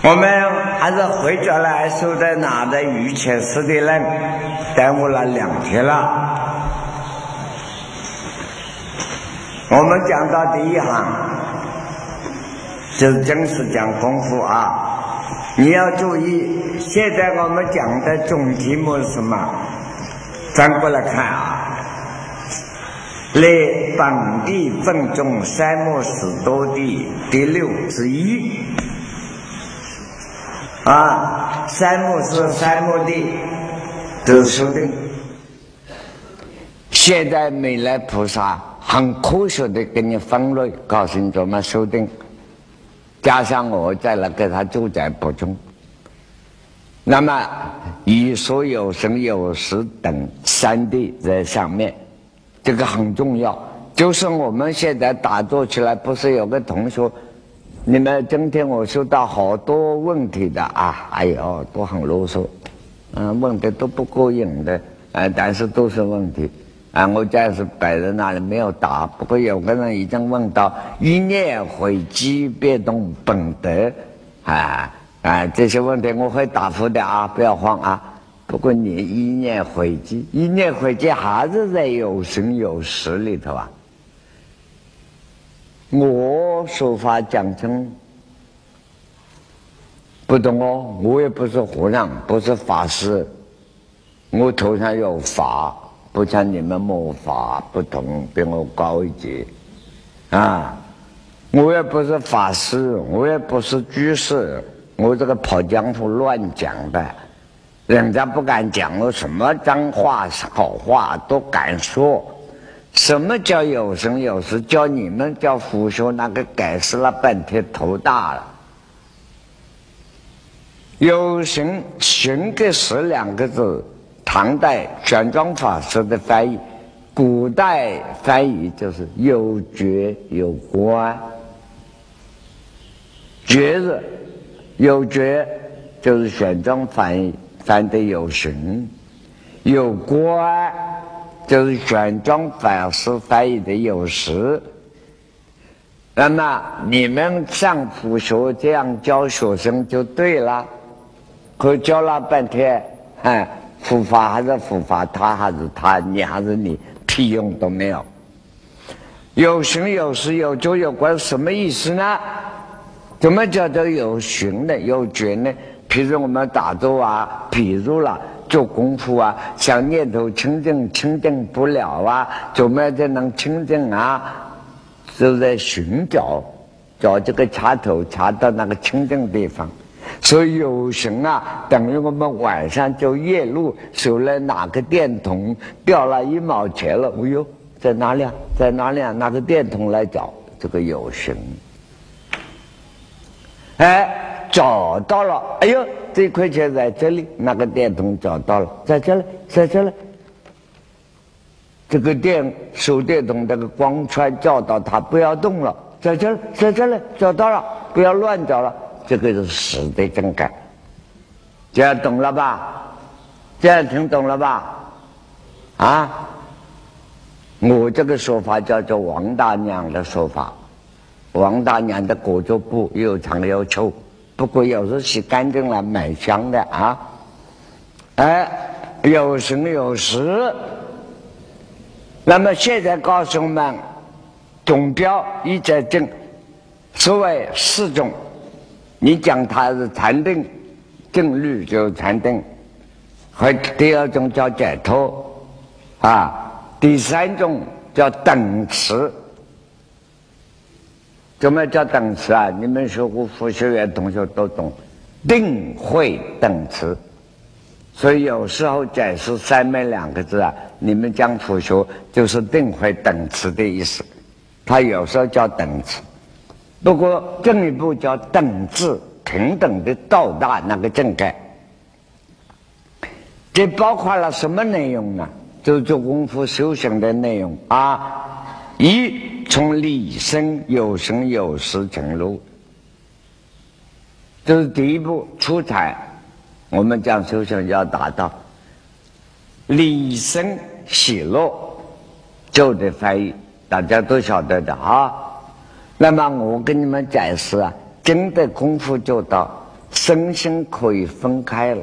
我们还是回家来守在那的御前寺的人，耽误了两天了。我们讲到第一行，就正式讲功夫啊！你要注意，现在我们讲的总题目是什么？翻过来看啊，列本地分中三目十多地第六之一啊，三木是三木地，都是修订。现在美来菩萨。很科学的给你分类，告诉你怎么修订，加上我再来给他做点补充。那么，以所有生有时等三地在上面，这个很重要。就是我们现在打坐起来，不是有个同学，你们今天我收到好多问题的啊，哎呦，都很啰嗦，嗯，问的都不过瘾的，啊，但是都是问题。啊，我暂时摆在那里没有答。不过有个人已经问到一念回机变动本德，啊啊，这些问题我会答复的啊，不要慌啊。不过你一念回机，一念回机还是在有形有实里头啊。我说法讲成不懂哦，我也不是和尚，不是法师，我头上有法。不像你们魔法不同，比我高一级啊！我也不是法师，我也不是居士，我这个跑江湖乱讲的，人家不敢讲我什么脏话好话都敢说。什么叫有声有实？叫你们叫胡说，那个解释了半天头大了。有形形跟实两个字。唐代玄奘法师的翻译，古代翻译就是有觉有观，觉字有觉就是玄奘翻译翻的有形，有观就是玄奘法师翻译的有时。那么你们上普学这样教学生就对了，可教了半天，哎。佛法还是佛法，他还是他，你还是你，屁用都没有。有形有实有觉有关，什么意思呢？怎么叫做有形呢？有觉呢？譬如我们打坐啊，譬如了做功夫啊，想念头清净，清净不了啊，怎么样才能清净啊？就在寻找，找这个插头插到那个清净地方。所以有形啊，等于我们晚上就夜路收了哪个电筒掉了一毛钱了？哎呦，在哪里啊？在哪里啊？拿个电筒来找这个有形。哎，找到了！哎呦，这块钱在这里，那个电筒找到了，在这里，在这里。这个电手电筒这个光圈照到它，不要动了，在这，在这里，找到了，不要乱找了。这个是死的正感，这样懂了吧？这样听懂了吧？啊，我这个说法叫做王大娘的说法。王大娘的裹脚布又长又臭，不过有时洗干净了蛮香的啊。哎，有形有实。那么现在告诉我们，总标一在正，所谓四种。你讲它是禅定，正律就是禅定，和第二种叫解脱，啊，第三种叫等持。怎么叫等词啊？你们学过佛学院同学都懂，定慧等词。所以有时候解释“三昧”两个字啊，你们讲佛学就是定慧等词的意思。他有时候叫等词。不过，进一步叫等字平等的到达那个境界，这包括了什么内容呢？就做功夫修行的内容啊！一从理生有生有死成路，这是第一步出彩。我们讲修行要达到理生喜乐，就得翻译，大家都晓得的啊。那么我跟你们解释啊，真的功夫做到身心可以分开了，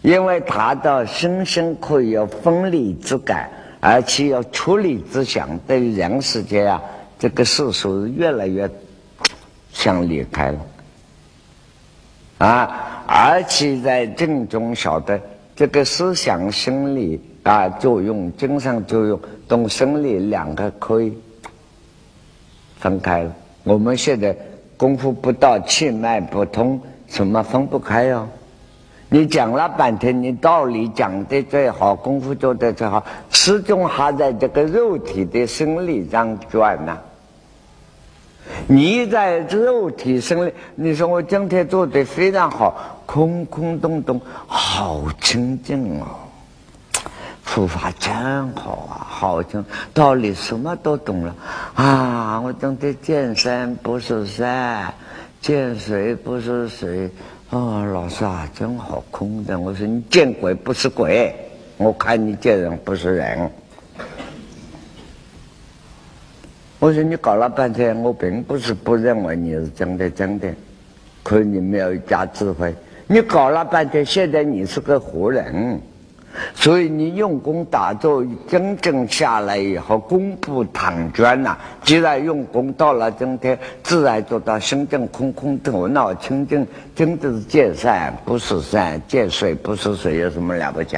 因为达到身心可以有分离之感，而且要处理之想。对于人世间啊，这个世俗越来越想离开了啊，而且在正中晓得这个思想心理啊作用、精神作用、动生理两个可以分开了。我们现在。功夫不到，气脉不通，什么分不开哟？你讲了半天，你道理讲的最好，功夫做的最好，始终还在这个肉体的生理上转呢。你在肉体生理，你说我今天做的非常好，空空洞洞，好清净哦。佛法真好啊，好清，道理什么都懂了啊！我今天见山不是山，见水不是水。啊，老师啊，真好空的。我说你见鬼不是鬼，我看你见人不是人。我说你搞了半天，我并不是不认为你是真的真的，可你没有加智慧。你搞了半天，现在你是个活人。所以你用功打坐，真正下来以后，功不唐捐呐。既然用功到了今天，自然做到心正空空，头脑清净，真的是见山不是山，见水不是水，有什么了不起？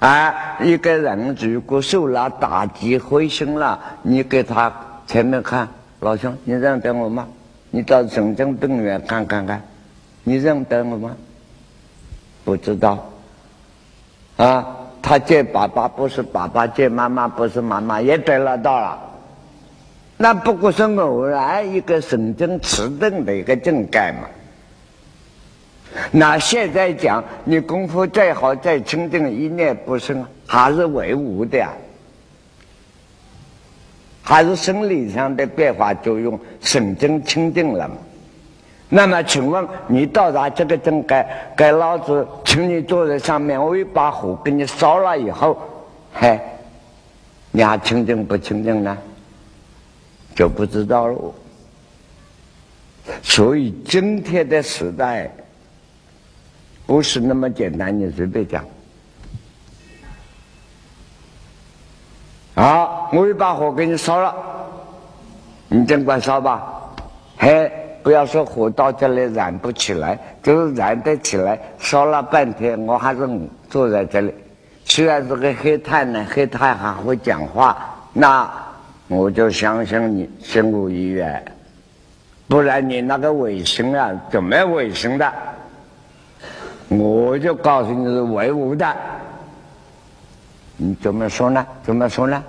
啊，一个人如果受了打击、灰心了，你给他前面看，老兄，你认得我吗？你到神经病院看看看，你认得我吗？不知道。啊，他见爸爸不是爸爸，见妈妈不是妈妈，也得了到了。那不过是偶然一个神经迟钝的一个症概嘛。那现在讲，你功夫再好再清净，一念不生，还是为无的呀，还是生理上的变化作用，神经清净了嘛。那么，请问你到达这个正该，该老子请你坐在上面，我一把火给你烧了以后，嘿，你还清净不清净呢？就不知道了。所以今天的时代不是那么简单，你随便讲。好，我一把火给你烧了，你尽管烧吧，嘿。不要说火到这里燃不起来，就是燃得起来，烧了半天，我还是坐在这里。虽然这个黑炭呢，黑炭还会讲话，那我就相信你心无一愿。不然你那个卫生啊，怎么卫生的？我就告诉你是唯物的。你怎么说呢？怎么说呢？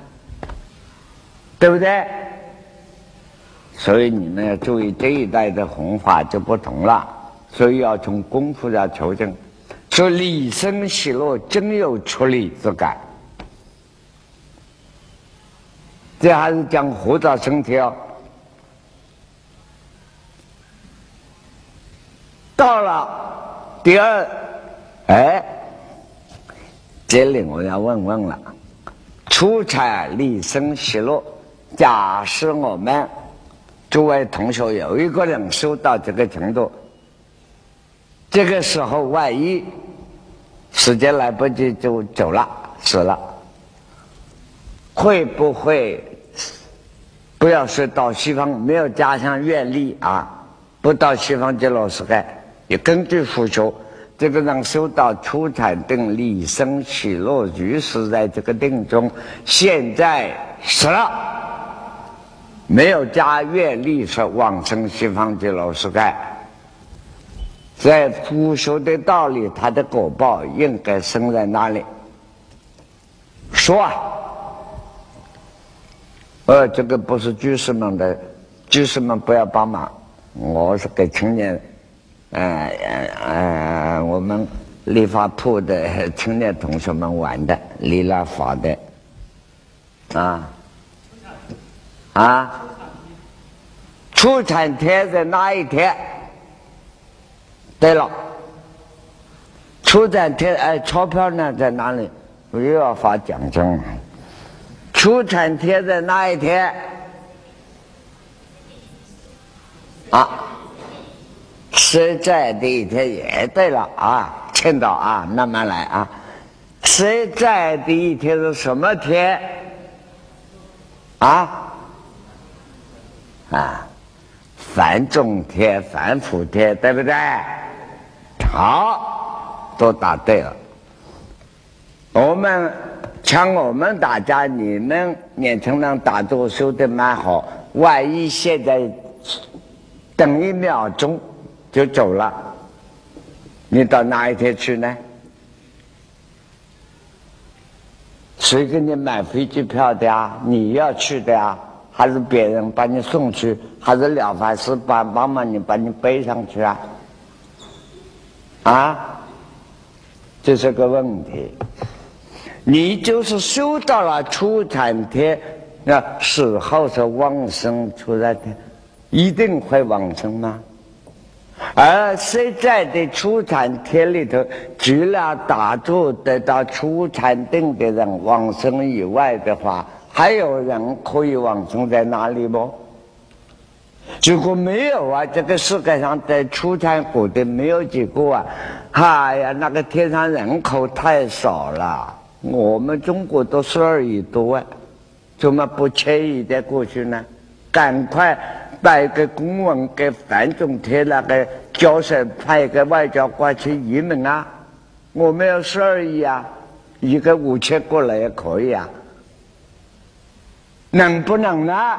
对不对？所以你们要注意这一代的弘法就不同了，所以要从功夫上求证。说理生喜乐，真有出离之感。这还是讲活着身体哦。到了第二，哎，这里我要问问了：出彩理生喜乐，假使我们。诸位同学，有一个人修到这个程度，这个时候万一时间来不及就走了死了，会不会不要说到西方没有加上愿力啊？不到西方极乐世界，也根据佛学，这个人修到初禅定、理生起落，于是在这个定中，现在死了。没有加愿力说往生西方极乐世界，在佛学的道理，他的果报应该生在哪里？说啊，呃，这个不是居士们的，居士们不要帮忙，我是给青年，呃呃呃，我们理发铺的青年同学们玩的，理了发的，啊。啊，出产天在哪一天？对了，出产天哎，钞票呢在哪里？我又要发奖金了。出产天在哪一天？啊，实在的一天也对了啊，青岛啊，慢慢来啊。实在的一天是什么天？啊啊，反中天、反福天，对不对？好，都答对了。我们像我们大家，你们年轻人打坐修的蛮好。万一现在等一秒钟就走了，你到哪一天去呢？谁给你买飞机票的呀？你要去的呀？还是别人把你送去？还是了凡师帮帮忙你把你背上去啊？啊，这是个问题。你就是修到了初禅天，那死后是往生出来的，一定会往生吗？而现在的初禅天里头，除了打坐得到初禅定的人往生以外的话，还有人可以往生在哪里不？如果没有啊，这个世界上在出产过的没有几个啊！哎呀，那个天上人口太少了，我们中国都十二亿多啊，怎么不迁移的过去呢？赶快把一个公文给范仲贴那个教授派一个外交官去移民啊！我们有十二亿啊，一个五千过来也可以啊，能不能呢？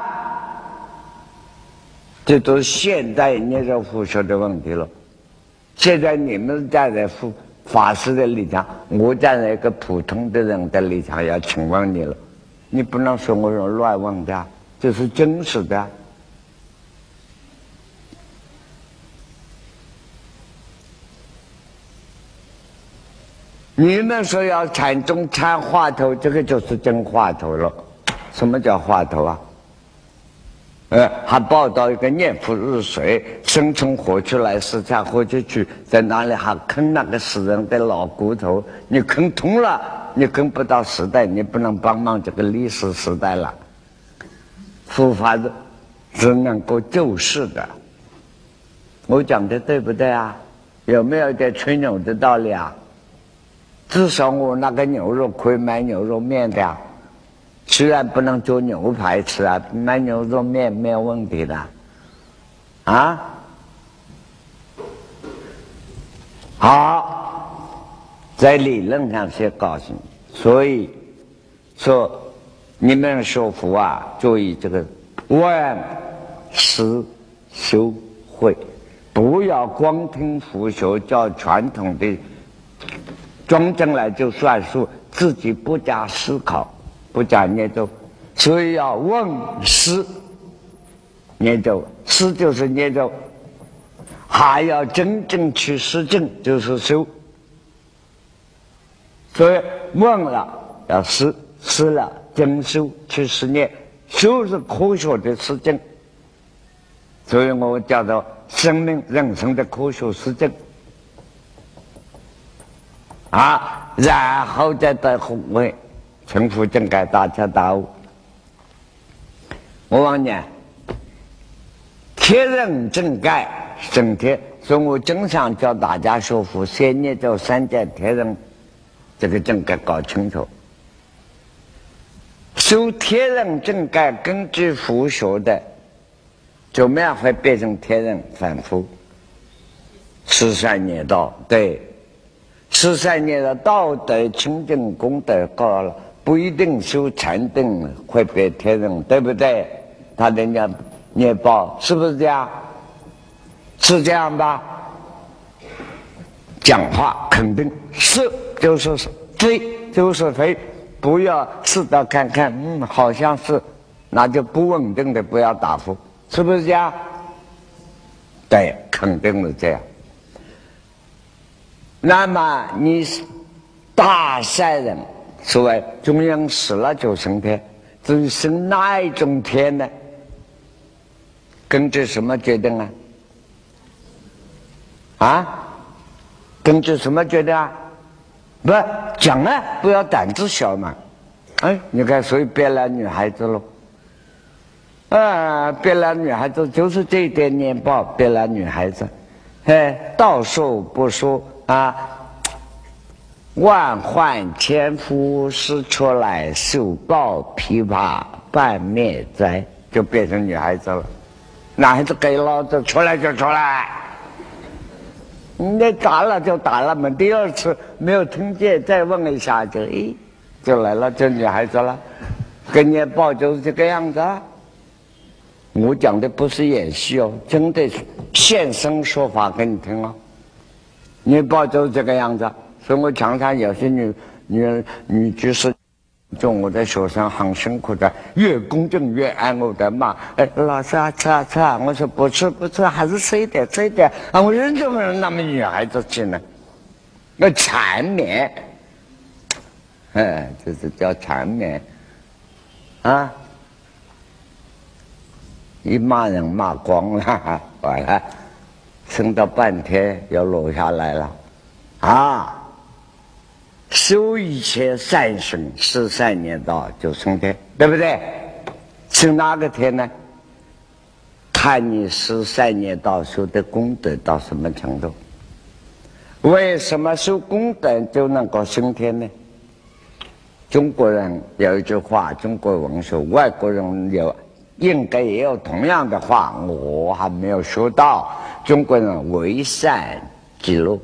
这都是现代念着佛学的问题了。现在你们站在法法师的立场，我站在一个普通的人的立场，要请问你了。你不能说我是乱问的，这是真实的。你们说要禅宗禅话头，这个就是真话头了。什么叫话头啊？呃，还报道一个念佛入水，生从火出来，死在火就去，在哪里还啃那个死人的老骨头？你啃通了，你跟不到时代，你不能帮忙这个历史时代了。佛法是是能够救世的，我讲的对不对啊？有没有点吹牛的道理啊？至少我那个牛肉可以买牛肉面的。虽然不能做牛排吃啊，卖牛肉面没有问题的，啊，好，在理论上是高兴，所以说你们学佛啊，注意这个万思修会，不要光听佛学，叫传统的装进来就算数，自己不加思考。不讲念咒，所以要问师念咒，师就是念咒，还要真正去实证，就是修。所以问了要实，实了真修去实念，修是科学的实证，所以我叫做生命人生的科学实证啊，然后再到后位。成佛正改大彻大悟。我往年天人正盖升天，所以我经常教大家学佛，先念咒三界天人，这个正盖搞清楚。修天人正盖，根据佛学的，怎么样会变成天人反复？十三年道，对，十三年的道德清净功德高了。不一定修禅定会被天人，对不对？他人家念报是不是这样？是这样吧？讲话肯定是就是是非就是非，不要试着看看，嗯，好像是，那就不稳定的，不要答复，是不是这样？对，肯定是这样。那么你是大善人。所谓中央死了就升天，至于升哪一种天呢？根据什么决定啊？啊？根据什么决定啊？不讲啊，不要胆子小嘛。哎，你看，所以别来女孩子喽。啊，别来女孩子就是这一点年报，别来女孩子。哎，道说不说啊？万患千夫使出来，手抱琵琶半面哉，就变成女孩子了。男孩子给老子出来就出来，你打了就打了嘛。第二次没有听见，再问一下就哎，就来了，就女孩子了。跟你抱就是这个样子。我讲的不是演戏哦，真的现身说法给你听哦。你抱就是这个样子，所以我常常有些女女女居士，就我的学生很辛苦的，越恭敬越爱我的骂。哎，老师啊，吃啊吃啊！我说不吃不吃，还是吃一点吃一点。啊，我人怎么那么女孩子气呢？那缠绵，哎，这是叫缠绵啊。一骂人骂光了，完了，撑到半天又落下来了，啊！修一切善行，十三年道就升天，对不对？升哪个天呢？看你十三年道修的功德到什么程度？为什么修功德就能够升天呢？中国人有一句话，中国文学，外国人有。应该也有同样的话，我还没有说到。中国人为善即乐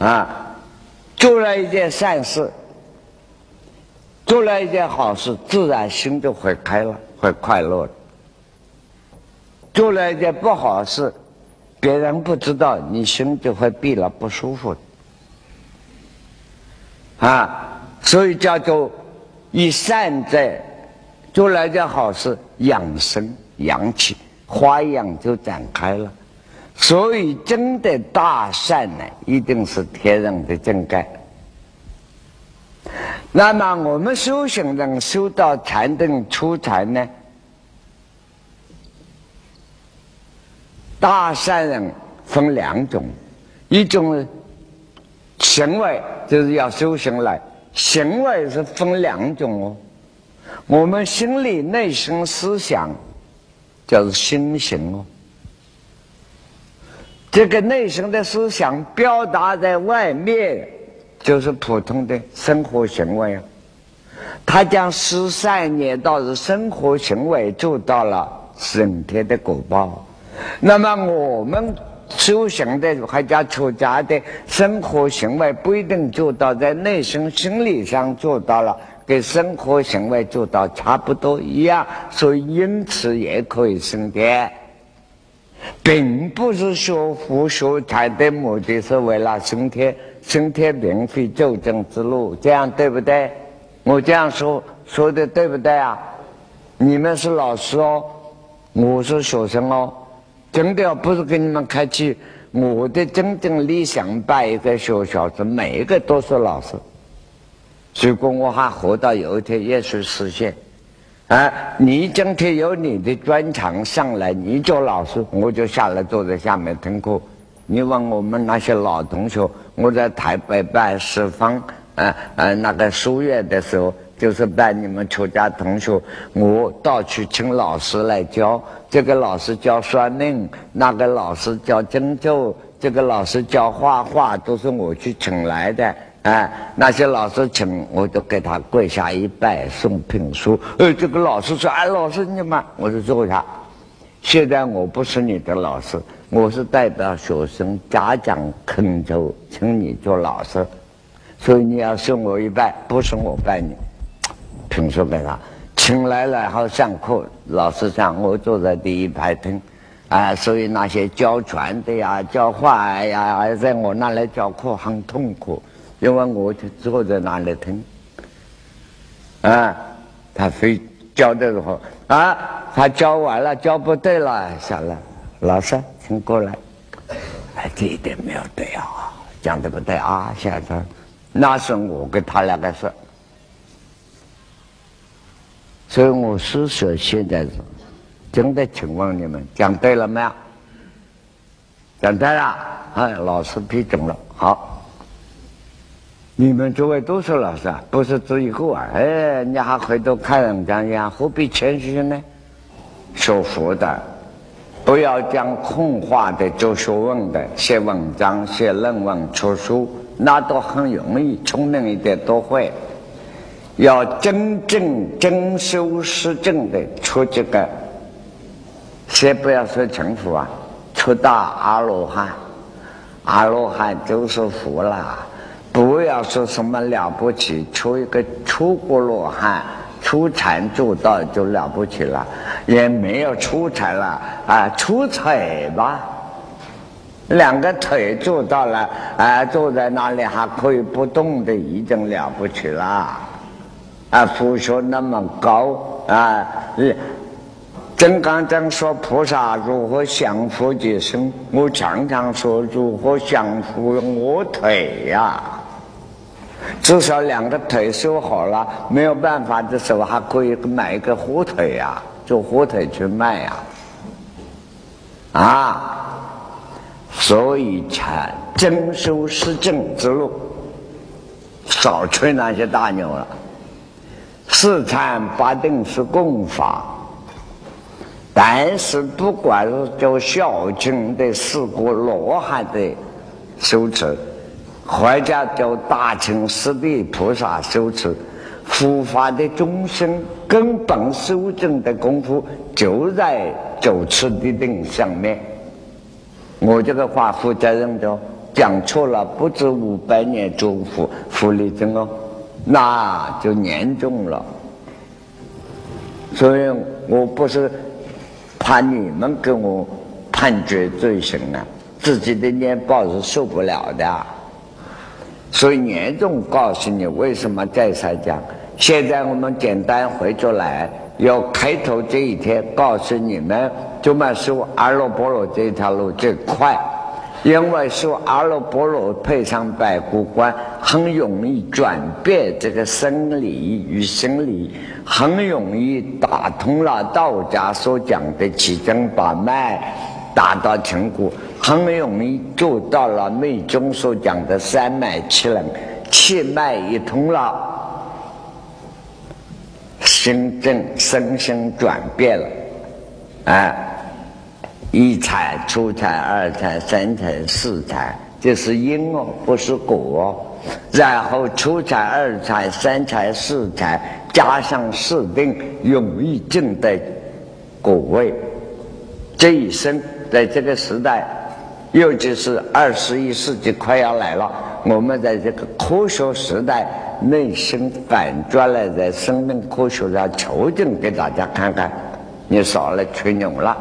啊，做了一件善事，做了一件好事，自然心就会开了，会快乐做了一件不好事，别人不知道，你心就会闭了，不舒服啊，所以叫做。以善在做了一件好事，养生养气，花样就展开了。所以，真的大善呢，一定是天人的正盖。那么，我们修行人修到禅定出禅呢，大善人分两种，一种行为就是要修行来。行为是分两种哦，我们心里内心思想叫做心行哦。这个内心的思想表达在外面，就是普通的生活行为啊。他将十三年到是生活行为做到了升天的果报，那么我们。修行的还叫出家的生活行为不一定做到，在内心心理上做到了，跟生活行为做到差不多一样，所以因此也可以升天，并不是说佛学禅的目的是为了升天，升天并非究竟之路，这样对不对？我这样说说的对不对啊？你们是老师哦，我是学生哦。真的不是给你们客气，我的真正理想办一个学校是每一个都是老师。如果我还活到有一天也许实现，啊，你今天有你的专长上来，你做老师，我就下来坐在下面听课。你问我们那些老同学，我在台北办十方，啊啊那个书院的时候。就是办你们出家同学，我到处请老师来教。这个老师教算命，那个老师教针灸，这个老师教画画，都是我去请来的。哎，那些老师请，我就给他跪下一拜，送聘书。呃，这个老师说：“哎，老师你们，我就坐下。现在我不是你的老师，我是代表学生家长恳求，请你做老师，所以你要送我一拜，不是我拜你。”评书给他，请来了后上课，老师讲，我坐在第一排听，啊，所以那些教传的呀、教画呀，在我那里教课很痛苦，因为我就坐在那里听，啊，他非教的时候，啊，他教完了，教不对了，下来，老师，请过来，哎，这一点没有对啊，讲的不对啊，下次，那是我跟他两个说。所以我是说，现在是真的，请问你们讲对了没有？讲对了，哎，老师批准了，好。你们诸位都是老师啊，不是只一个啊？哎，你还回头看人家，呀，何必谦虚呢？学佛的，不要讲空话的，做学问的，写文章、写论文、出书，那都很容易，聪明一点都会。要真正真修实证的出这个，先不要说成佛啊，出到阿罗汉，阿罗汉就是佛了。不要说什么了不起，出一个出国罗汉，出禅做到就了不起了，也没有出禅了啊，出腿吧，两个腿做到了啊，坐在那里还可以不动的，已经了不起了。啊，佛学那么高啊！真刚刚说菩萨如何降伏己身，我常常说如何降伏我腿呀？至少两个腿修好了，没有办法的时候，还可以买一个火腿呀，做火腿去卖呀。啊，所以才真修实证之路，少吹那些大牛了。四禅八定是共法，但是不管是叫小乘的四果罗汉的修持，或者叫大乘四地菩萨修持，佛法的众生根本修正的功夫就在九次的定上面。我这个话负责任的，讲错了不止五百年祝福福利真哦。那就严重了，所以我不是怕你们给我判决罪行啊，自己的念报是受不了的，所以严重告诉你为什么再三讲。现在我们简单回出来，要开头这一天告诉你们，怎么修阿罗波罗这条路最快。因为说阿罗波罗配上白骨观，很容易转变这个生理与心理，很容易打通了道家所讲的七经八脉，达到成果，很容易做到了密宗所讲的三脉七能，气脉一通了，心正身心转变了，哎。一财出财、二财、三财、四财，这是因哦，不是果哦。然后出财、二财、三财、四财，加上四定，容易证得果位。这一生在这个时代，尤其是二十一世纪快要来了，我们在这个科学时代，内心反转来，在生命科学上求证给大家看看，你少来吹牛了。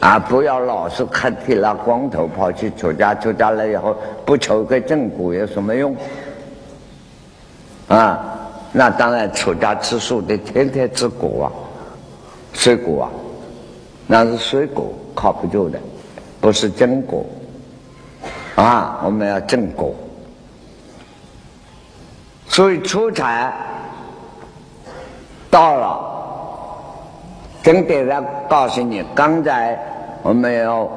啊！不要老是看剃了光头跑去出家，出家了以后不求个正果有什么用？啊！那当然出家吃素的天天吃果啊，水果啊，那是水果靠不住的，不是真果。啊！我们要正果，所以出产到了。真得要告诉你，刚才我们有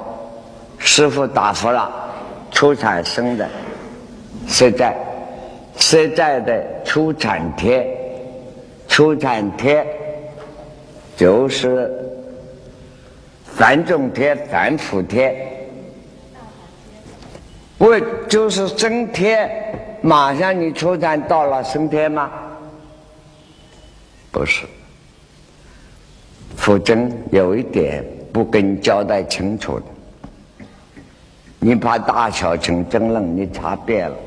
师傅答复了，出产生的，实在实在的出产贴，出产贴就是三种贴，三伏贴，不就是升天？马上你出产到了升天吗？不是。佛真有一点不跟你交代清楚的，你把大小乘争论你查遍了，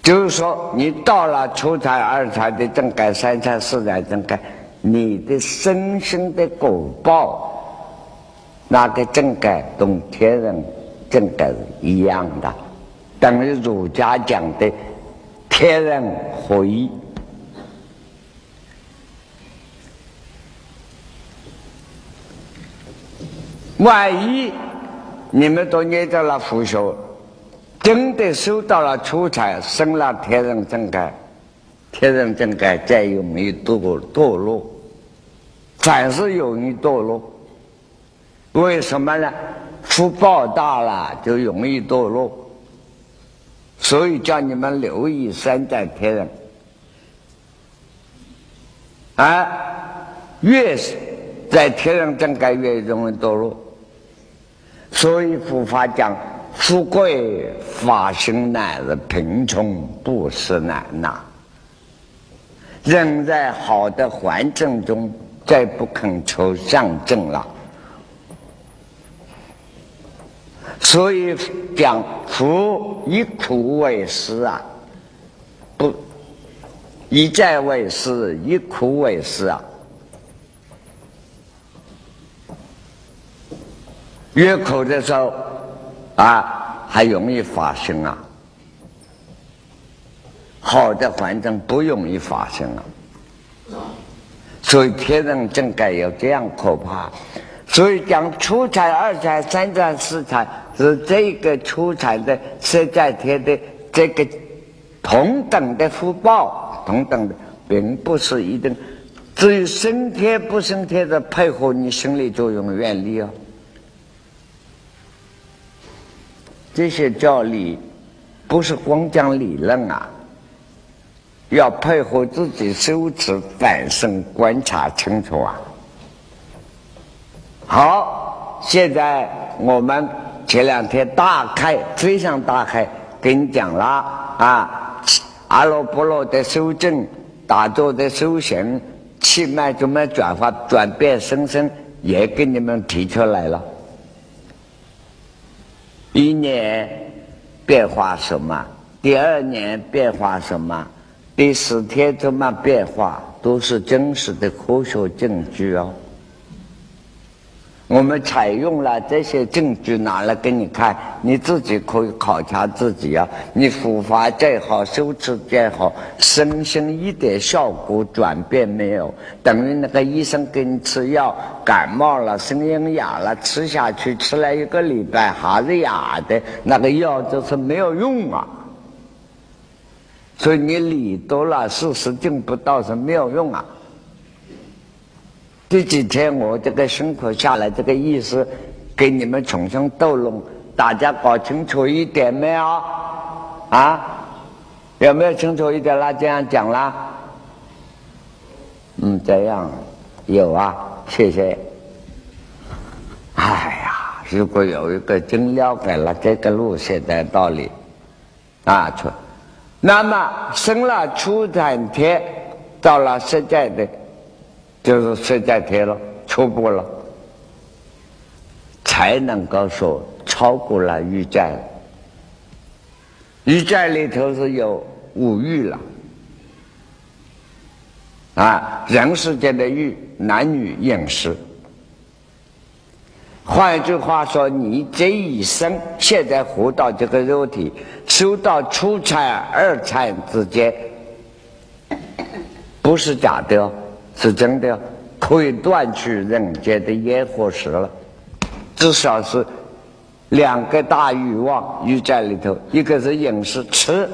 就是说你到了初禅、二禅的正改、三禅、四禅正改，你的身心的果报，那个正改同天人正改是一样的，等于儒家讲的天人合一。万一你们都念到了佛学，真的受到了出彩，生了天人正改，天人正改再容易堕堕落，凡是容易堕落。为什么呢？福报大了就容易堕落，所以叫你们留意三代天人，啊，越是。在天人境界越容易堕落。所以佛法讲，富贵法生难，贫穷不是难呐。人在好的环境中，再不肯求上正了。所以讲，福以苦为师啊，不以债为师，以苦为师啊。越苦的时候啊，还容易发生啊。好的环境不容易发生啊。所以天人境界有这样可怕。所以讲初禅、二禅、三禅、四禅是这个初禅的实在天的这个同等的福报，同等的，并不是一定。至于升天不升天的配合你心理作用原理哦。这些教理不是光讲理论啊，要配合自己修持反省观察清楚啊。好，现在我们前两天大开非常大开跟你讲了啊，阿罗波罗的修正、打坐的修行、气脉怎么转化、转变生生，也给你们提出来了。一年变化什么？第二年变化什么？第十天怎么变化？都是真实的科学证据哦。我们采用了这些证据拿来给你看，你自己可以考察自己啊。你佛法再好，修持再好，身心一点效果转变没有，等于那个医生给你吃药，感冒了，声音哑了，吃下去吃了一个礼拜还是哑的，那个药就是没有用啊。所以你理多了，事实证不到是没有用啊。这几天我这个辛苦下来，这个意思给你们重新斗弄，大家搞清楚一点没有？啊，有没有清楚一点啦？这样讲啦？嗯，这样有啊，谢谢。哎呀，如果有一个真了解了这个路线的道理，啊，出，那么生了初产天，到了实在的。就是实在天了，初步了，才能够说超过了欲在。欲在里头是有五欲了，啊，人世间的欲，男女饮食。换一句话说，你这一生现在活到这个肉体，修到初禅、二禅之间，不是假的哦。是真的，可以断去人间的烟火食了。至少是两个大欲望欲在里头，一个是饮食吃，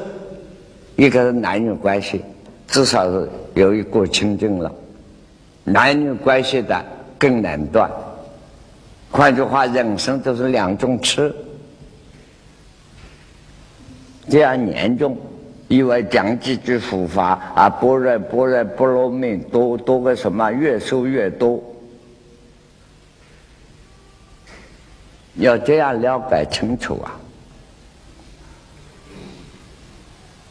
一个是男女关系，至少是有一个清净了。男女关系的更难断。换句话，人生就是两种吃，这样严重。因为讲几句佛法啊，般若般若波罗蜜多多个什么，越说越多，要这样了解清楚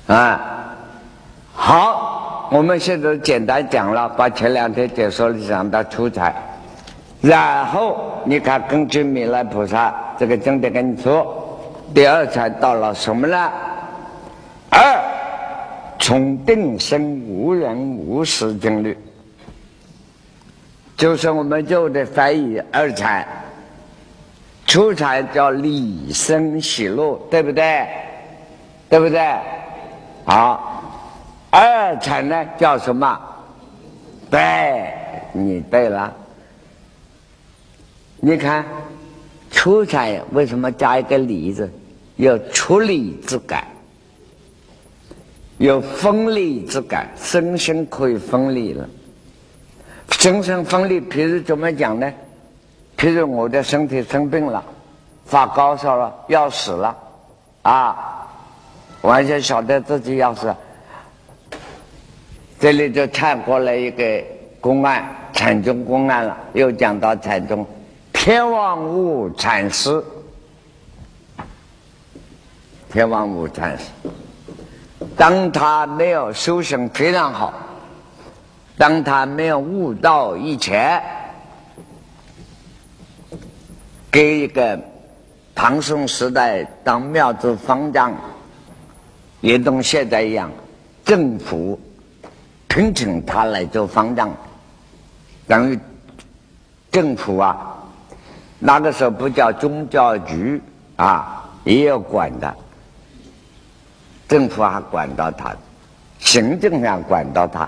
啊！啊，好，我们现在简单讲了，把前两天解说的讲到出彩，然后你看根据弥勒菩萨这个经典跟你说，第二才到了什么呢？从定生无人无事定律，就是我们旧的翻译二禅，初禅叫理生喜乐，对不对？对不对？好，二禅呢叫什么？对，你对了。你看，初禅为什么加一个理字？有出理之感。有分离之感，身心可以分离了。身心分离，譬如怎么讲呢？譬如我的身体生病了，发高烧了，要死了，啊，完全晓得自己要死。这里就窜过来一个公案，禅宗公案了，又讲到禅宗天王物禅师，天王物禅师，当他没有修行非常好，当他没有悟道以前，给一个唐宋时代当庙子方丈，也同现在一样，政府聘请他来做方丈。等于政府啊，那个时候不叫宗教局啊，也要管的。政府还管到他，行政上管到他，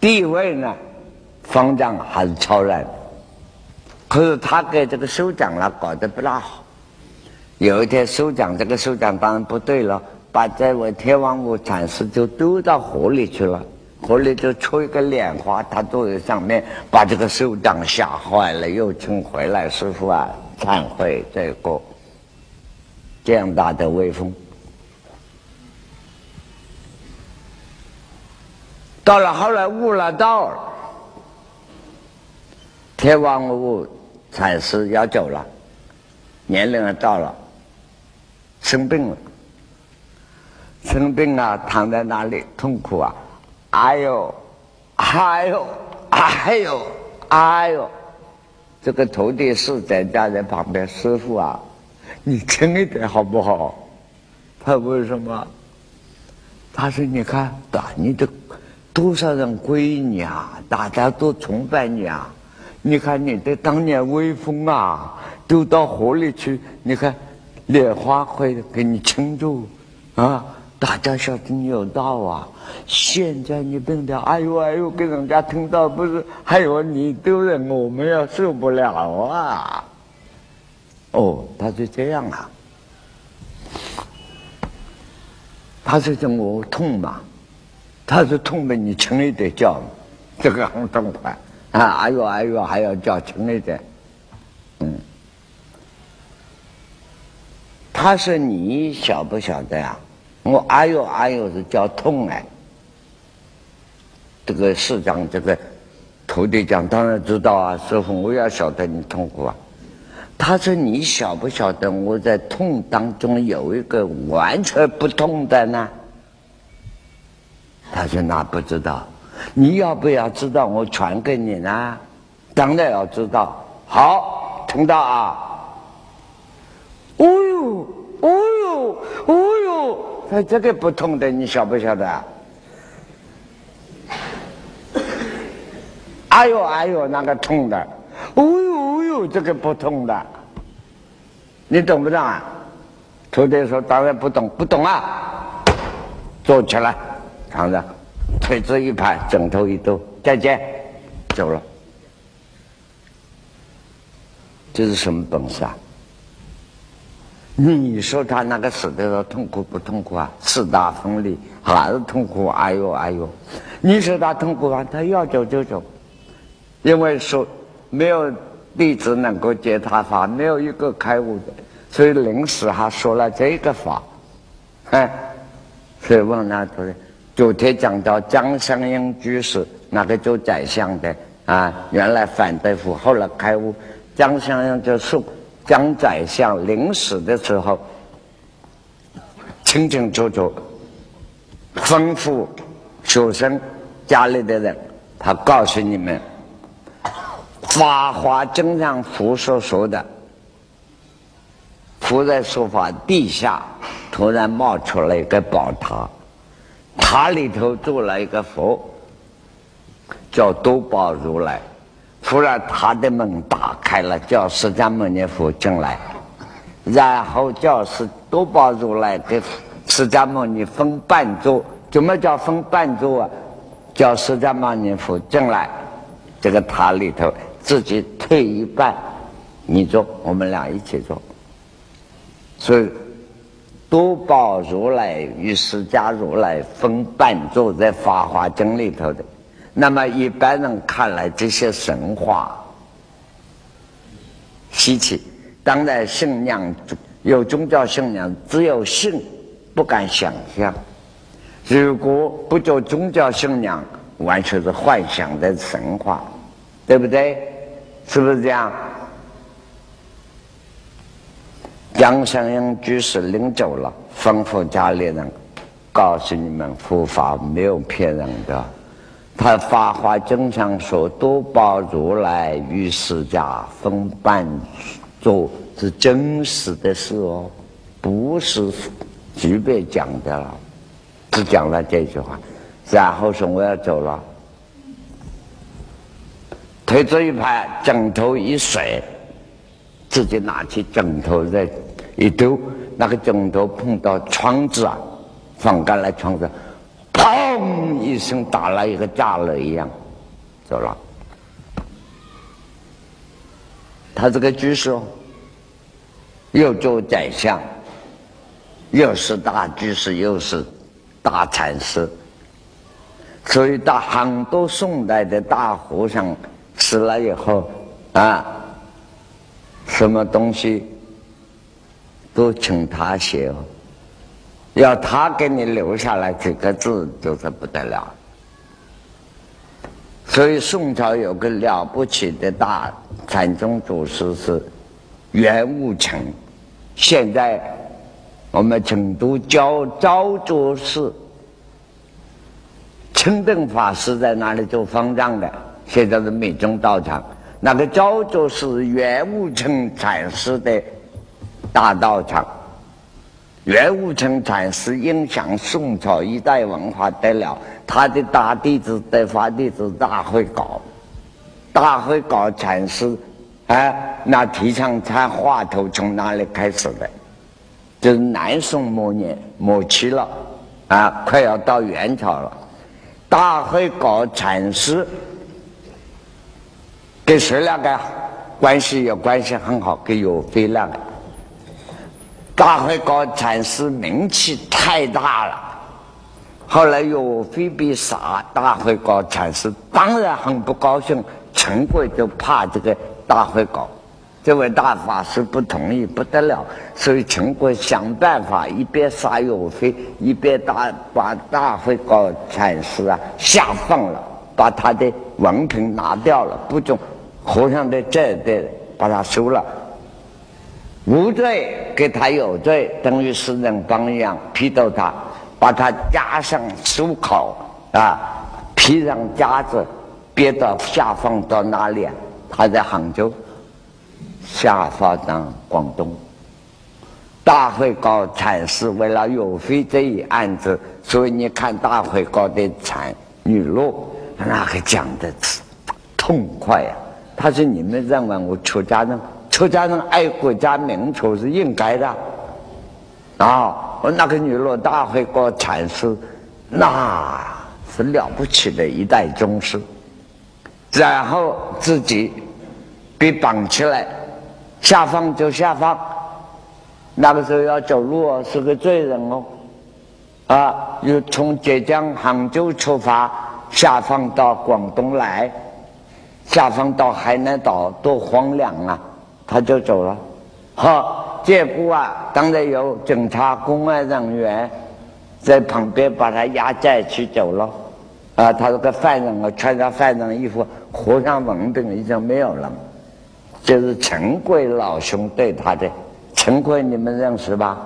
地位呢，方丈还是超然。可是他给这个首长呢搞得不大好。有一天，首长这个首长当然不对了，把这位天王母禅师就丢到河里去了。河里就出一个莲花，他坐在上面，把这个首长吓坏了，又请回来师傅啊，忏悔这个这样大的威风。到了后来悟了道，天王悟禅师要走了，年龄也到了，生病了，生病啊，躺在那里痛苦啊。哎呦，哎呦，哎呦，哎呦！这个徒弟是在家在旁边，师傅啊，你轻一点好不好？他为什么？他说：“你看，打你的多少人归你啊，大家都崇拜你啊！你看你的当年威风啊，丢到河里去，你看莲花会给你撑住啊！”大家晓得你有道啊！现在你病的，哎呦哎呦，给人家听到不是？还有你丢人，我们要受不了啊！哦，他是这样啊。他是说我痛嘛，他是痛的，你轻一点叫，这个很痛快啊！哎呦哎呦，还要叫轻一点，嗯。他说你晓不晓得呀？我哎呦哎呦是叫痛哎！这个市长这个徒弟讲当然知道啊，师傅我也晓得你痛苦啊。他说你晓不晓得我在痛当中有一个完全不痛的呢？他说那不知道，你要不要知道？我传给你呢？当然要知道。好，听到啊？哦呦，哦呦，哦呦！他这个不痛的，你晓不晓得？哎呦哎呦，那个痛的，哦呦哦呦，这个不痛的，你懂不懂啊？徒弟说：“当然不懂，不懂啊！”坐起来，躺着，腿子一拍，枕头一兜，再见，走了。这是什么本事啊？你说他那个死的时候痛苦不痛苦啊？四大分离还是痛苦？哎呦哎呦！你说他痛苦啊？他要走就走，因为说没有弟子能够接他法，没有一个开悟的，所以临时还说了这个法。哎，所以问那昨天昨天讲到江相英居士那个做宰相的啊，原来反对府，后来开悟，江相英就说。江宰相临死的时候，清清楚楚吩咐学生家里的人，他告诉你们，《法华经》上佛所说的，佛在说法地下突然冒出了一个宝塔，塔里头住了一个佛，叫多宝如来。突然，他的门打开了，叫释迦牟尼佛进来，然后叫释多宝如来给释迦牟尼分半座。怎么叫分半座啊？叫释迦牟尼佛进来，这个塔里头自己退一半，你坐，我们俩一起坐。所以，多宝如来与释迦如来分半坐，在《法华经》里头的。那么一般人看来，这些神话稀奇。当然，信仰有宗教信仰，只有信，不敢想象。如果不做宗教信仰，完全是幻想的神话。对不对？是不是这样？江相英居士领走了，吩咐家里人，告诉你们，佛法没有骗人的。他《法华经》上说：“多宝如来与释迦分半做，是真实的事哦，不是随便讲的了。”只讲了这句话，然后说我要走了，推着一排枕头一甩，自己拿起枕头在一丢，那个枕头碰到窗子啊，放开了窗子。砰一声，打了一个炸了一样，走了。他这个居士，又做宰相，又是大居士，又是大禅师，所以到很多宋代的大和尚死了以后啊，什么东西都请他写。要他给你留下来几个字，就是不得了。所以宋朝有个了不起的大禅宗祖师是袁悟成，现在我们成都教昭州寺清顿法师在那里做方丈的，现在是密宗道场。那个昭州是袁悟成禅师的大道场。袁悟诚禅师影响宋朝一代文化得了，他的大弟子得法弟子大慧高，大慧高禅师，哎，那提倡他话头从哪里开始的？就是南宋末年末期了，啊，快要到元朝了。大慧高禅师跟谁两个关系有关系很好？跟岳飞两个。大会高禅师名气太大了，后来岳飞被杀，大会高禅师当然很不高兴。陈贵就怕这个大会高，这位大法师不同意，不得了。所以陈贵想办法，一边杀岳飞，一边大把大会高禅师啊下放了，把他的文凭拿掉了，不准和尚的债的把他收了。无罪给他有罪，等于是人帮一样批斗他，把他加上手铐啊，披上夹子，别到下放到哪里？他在杭州，下放到广东。大会高禅师为了岳飞这一案子，所以你看大会高的禅语录，那个讲的痛快呀！他说：“你们认为我出家人？”出家人爱国家民族是应该的，啊！我那个女罗大会高禅师，那是了不起的一代宗师。然后自己被绑起来，下放就下放。那个时候要走路哦，是个罪人哦。啊，又从浙江杭州出发，下放到广东来，下放到海南岛，多荒凉啊！他就走了，好，结果啊，当然有警察、公安人员在旁边把他押载去走了，啊，他这个犯人啊，穿着犯人衣服，和尚文凭已经没有了，就是陈贵老兄对他的，陈贵你们认识吧？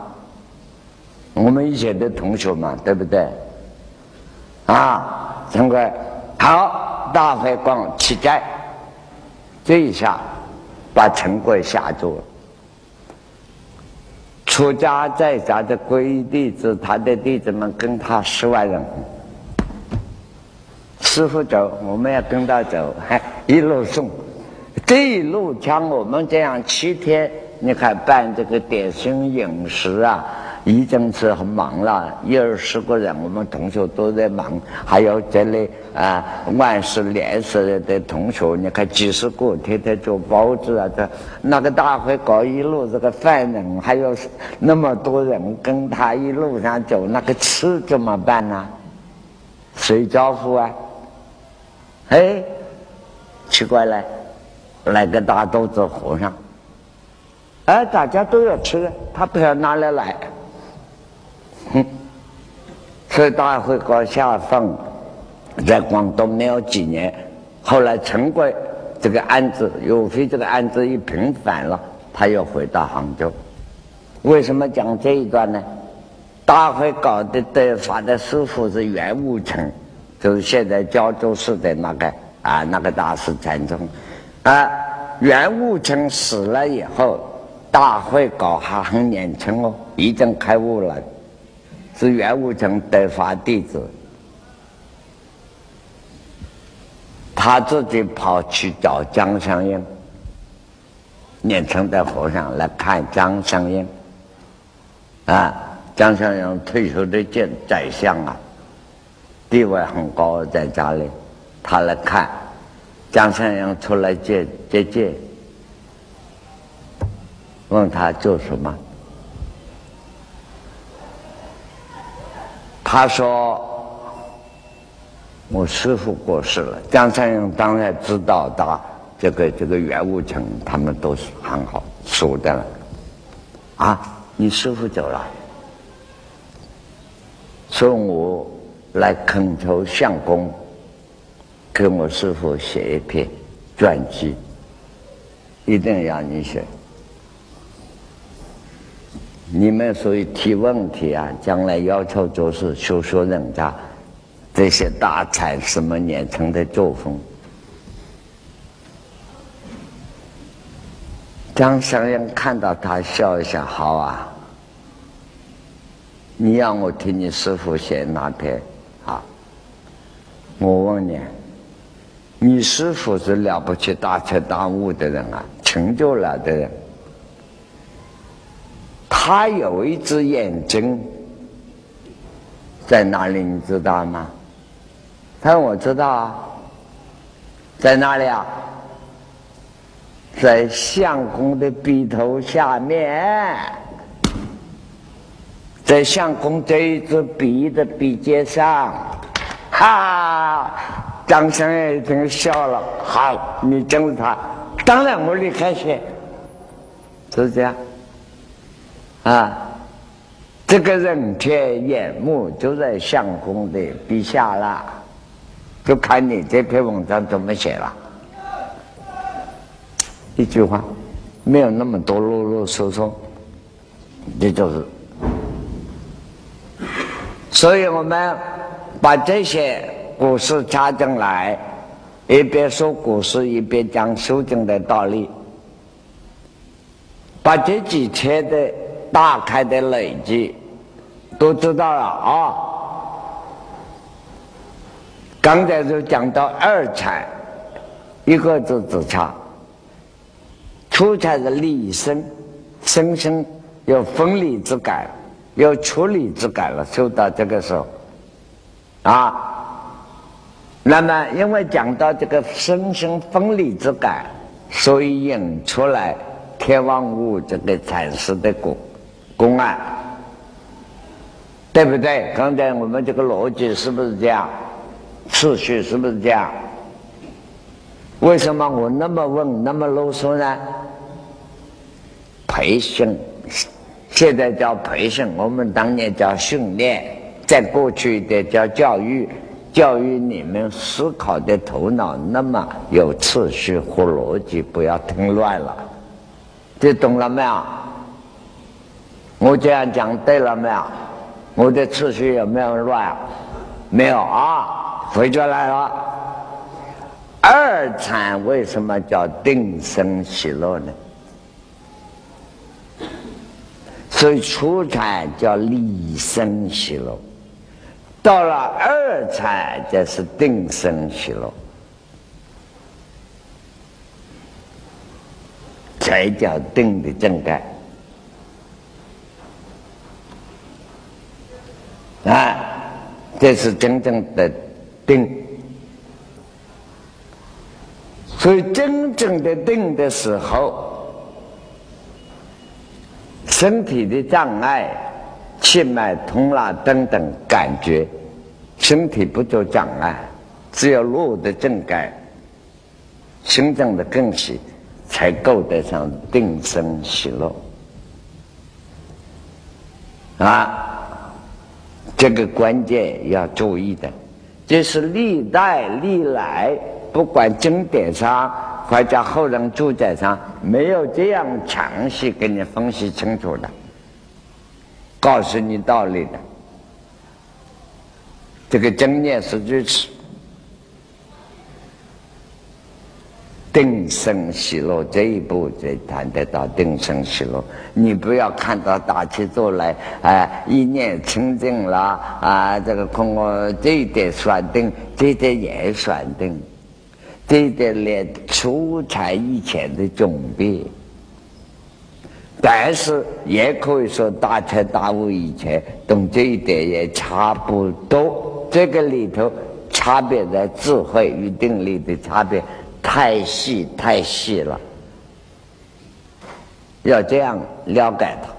我们以前的同学嘛，对不对？啊，陈贵，好，大会光起债，这一下。把陈贵吓住了。出家在家的闺弟子，他的弟子们跟他十万人，师傅走，我们要跟他走，一路送，这一路像我们这样七天，你看办这个点心饮食啊。已经是很忙了，一二十个人，我们同学都在忙，还有这里啊，万事联识的同学，你看几十个，天天做包子啊，这那个大会搞一路这个犯人，还有那么多人跟他一路上走，那个吃怎么办呢？谁招呼啊？哎，奇怪了，来个大肚子和尚，哎，大家都要吃，他不知道哪里来。哼，所以大会搞下放在广东没有几年，后来陈贵这个案子，有飞这个案子一平反了，他又回到杭州。为什么讲这一段呢？大会搞的得法的师傅是袁武成，就是现在胶州市的那个啊那个大师禅宗啊。袁悟成死了以后，大会搞还很年轻哦，已经开悟了，是袁悟成得法弟子。他自己跑去找江相应，年轻的和尚来看江相应，啊，江相应退休的见宰相啊，地位很高，在家里，他来看江相应出来接接见，问他做什么，他说。我师傅过世了，江山勇当然知道的，这个这个袁武成他们都是很好熟的了。啊，你师傅走了，所以我来恳求相公给我师傅写一篇传记，一定要你写。你们所以提问题啊，将来要求就是说说人家。这些大才什么年成的作风，张香英看到他笑一下，好啊，你让我听你师傅写哪篇啊？我问你，你师傅是了不起大彻大悟的人啊，成就了的人，他有一只眼睛在哪里？你知道吗？他说：“我知道啊，在哪里啊？在相公的鼻头下面，在相公这一只鼻的鼻尖上。”哈，张先生一听笑了。好，你跟着他，当然我离开写，是这样。啊，这个人天眼目就在相公的笔下了。就看你这篇文章怎么写了，一句话，没有那么多啰啰嗦嗦，这就是。所以我们把这些故事插进来，一边说故事，一边讲修经的道理，把这几天的大开的累积都知道了啊。刚才就讲到二禅，一个字只差。初禅是立生，生生有分离之感，有处理之感了。修到这个时候，啊，那么因为讲到这个生生分离之感，所以引出来天王物这个禅师的果公案，对不对？刚才我们这个逻辑是不是这样？次序是不是这样？为什么我那么问那么啰嗦呢？培训，现在叫培训，我们当年叫训练，在过去一点叫教育，教育你们思考的头脑那么有次序和逻辑，不要听乱了。这懂了没有？我这样讲对了没有？我的次序有没有乱？没有啊。回转来了，二禅为什么叫定生喜乐呢？所以初禅叫立生喜乐，到了二禅就是定生喜乐，才叫定的正盖啊！这是真正的。定，所以真正的定的时候，身体的障碍、气脉通了等等感觉，身体不做障碍，只有路的正改，心脏的更喜，才够得上定生喜乐啊！这个关键要注意的。这是历代历来不管经典上或者后人注解上没有这样详细给你分析清楚的，告诉你道理的。这个经验是如此。定生喜乐这一步才谈得到定生喜乐。你不要看到大起坐来，哎，一念清净了啊，这个空我这一点算定，这一点也算定，这一点连出差以前的准备，但是也可以说大彻大悟以前，懂这一点也差不多。这个里头差别在智慧与定力的差别。太细太细了，要这样了解它。